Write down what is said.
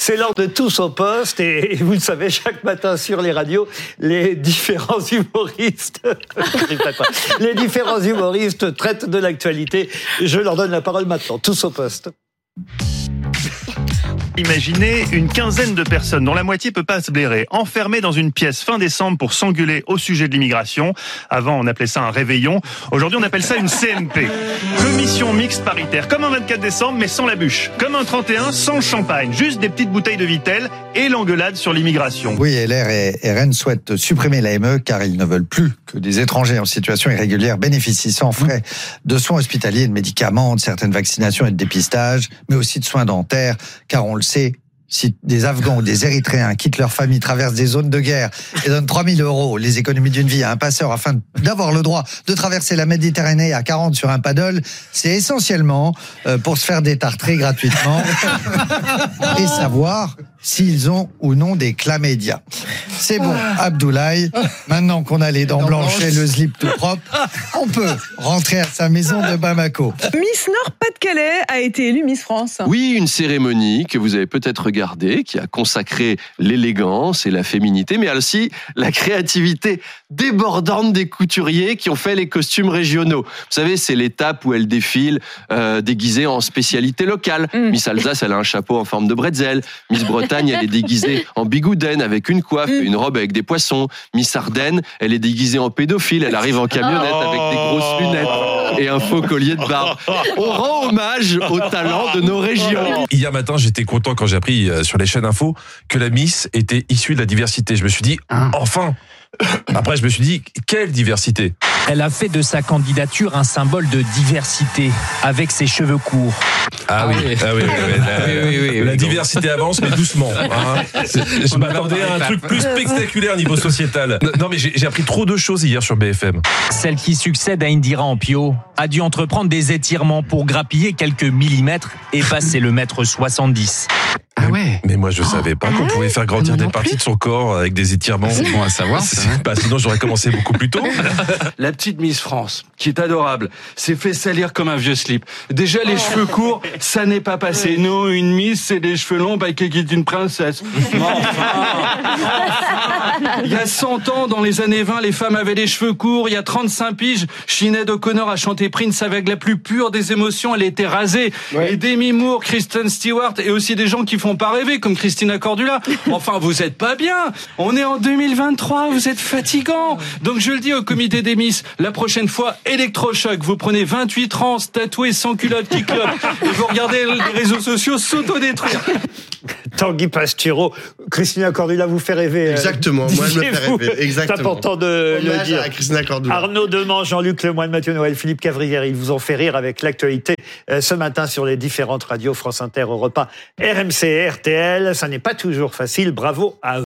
C'est l'heure de tous au poste et, vous le savez, chaque matin sur les radios, les différents humoristes, les différents humoristes traitent de l'actualité. Je leur donne la parole maintenant. Tous au poste. Imaginez une quinzaine de personnes dont la moitié peut pas se blairer, enfermées dans une pièce fin décembre pour s'engueuler au sujet de l'immigration. Avant, on appelait ça un réveillon. Aujourd'hui, on appelle ça une CMP. Commission mixte paritaire. Comme un 24 décembre, mais sans la bûche. Comme un 31, sans champagne. Juste des petites bouteilles de Vitel et l'engueulade sur l'immigration. Oui, LR et RN souhaitent supprimer l'AME car ils ne veulent plus que des étrangers en situation irrégulière bénéficient sans frais de soins hospitaliers, de médicaments, de certaines vaccinations et de dépistage, mais aussi de soins dentaires, car on le sait, si des Afghans ou des Érythréens quittent leur famille, traversent des zones de guerre et donnent 3000 euros, les économies d'une vie à un passeur afin d'avoir le droit de traverser la Méditerranée à 40 sur un paddle, c'est essentiellement euh, pour se faire détartrer gratuitement et savoir s'ils ont ou non des chlamydia. C'est bon, Abdoulaye, maintenant qu'on a les dents blanches et le slip tout propre, on peut rentrer à sa maison de Bamako. Miss Nord-Pas-de-Calais a été élue Miss France. Oui, une cérémonie que vous avez peut-être regardée, qui a consacré l'élégance et la féminité, mais aussi la créativité débordante des couturiers qui ont fait les costumes régionaux. Vous savez, c'est l'étape où elle défile euh, déguisée en spécialité locale. Mm. Miss Alsace, elle a un chapeau en forme de bretzel. Miss Bretagne, elle est déguisée en bigouden avec une coiffe, mm. une robe avec des poissons. Miss Ardennes, elle est déguisée en pédophile. Elle arrive en camionnette avec des grosses lunettes et un faux collier de barbe. On rend hommage au talent de nos régions. Hier matin, j'étais content quand j'ai appris euh, sur les chaînes info que la Miss était issue de la diversité. Je me suis dit, ah. enfin après, je me suis dit, quelle diversité? Elle a fait de sa candidature un symbole de diversité, avec ses cheveux courts. Ah, oui, ah oui, la, la diversité avance, mais doucement. Hein. Je m'attendais à un truc plus spectaculaire niveau sociétal. Non, mais j'ai appris trop de choses hier sur BFM. Celle qui succède à Indira Ampio a dû entreprendre des étirements pour grappiller quelques millimètres et passer le mètre 70. Ah ouais. Mais moi, je savais pas qu'on ah pouvait faire grandir des parties de son corps avec des étirements. C'est bon à savoir. Bah, sinon, j'aurais commencé beaucoup plus tôt. La petite Miss France, qui est adorable, s'est fait salir comme un vieux slip. Déjà, les cheveux courts, ça n'est pas passé. Non, une Miss, c'est des cheveux longs, bah, qui est une princesse. Il y a 100 ans, dans les années 20, les femmes avaient les cheveux courts. Il y a 35 piges, Sinead O'Connor a chanté Prince avec la plus pure des émotions. Elle était rasée. Et Demi Moore, Kristen Stewart et aussi des gens qui font pas rêver, comme Christina Cordula. Enfin, vous êtes pas bien. On est en 2023, vous êtes fatigant. Donc je le dis au comité des Miss, la prochaine fois, électrochoc. Vous prenez 28 trans tatoués sans culotte qui club et vous regardez les réseaux sociaux s'autodétruire. Tanguy Pastureau, Christina Cordula vous fait rêver. Euh, Exactement, moi je me fais rêver. Exactement. C'est important de le dire. À Christina Cordula. Arnaud Deman, Jean-Luc Lemoyne, Mathieu Noël, Philippe Cavrière, ils vous ont fait rire avec l'actualité euh, ce matin sur les différentes radios France Inter, Europa, RMC, RTL. Ça n'est pas toujours facile. Bravo à